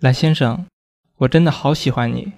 蓝先生，我真的好喜欢你。